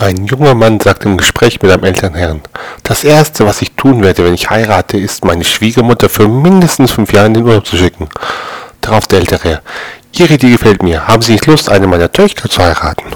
Ein junger Mann sagt im Gespräch mit einem älteren Herrn, das Erste, was ich tun werde, wenn ich heirate, ist, meine Schwiegermutter für mindestens fünf Jahre in den Urlaub zu schicken. Darauf der ältere Herr, Ihre Idee gefällt mir. Haben Sie nicht Lust, eine meiner Töchter zu heiraten?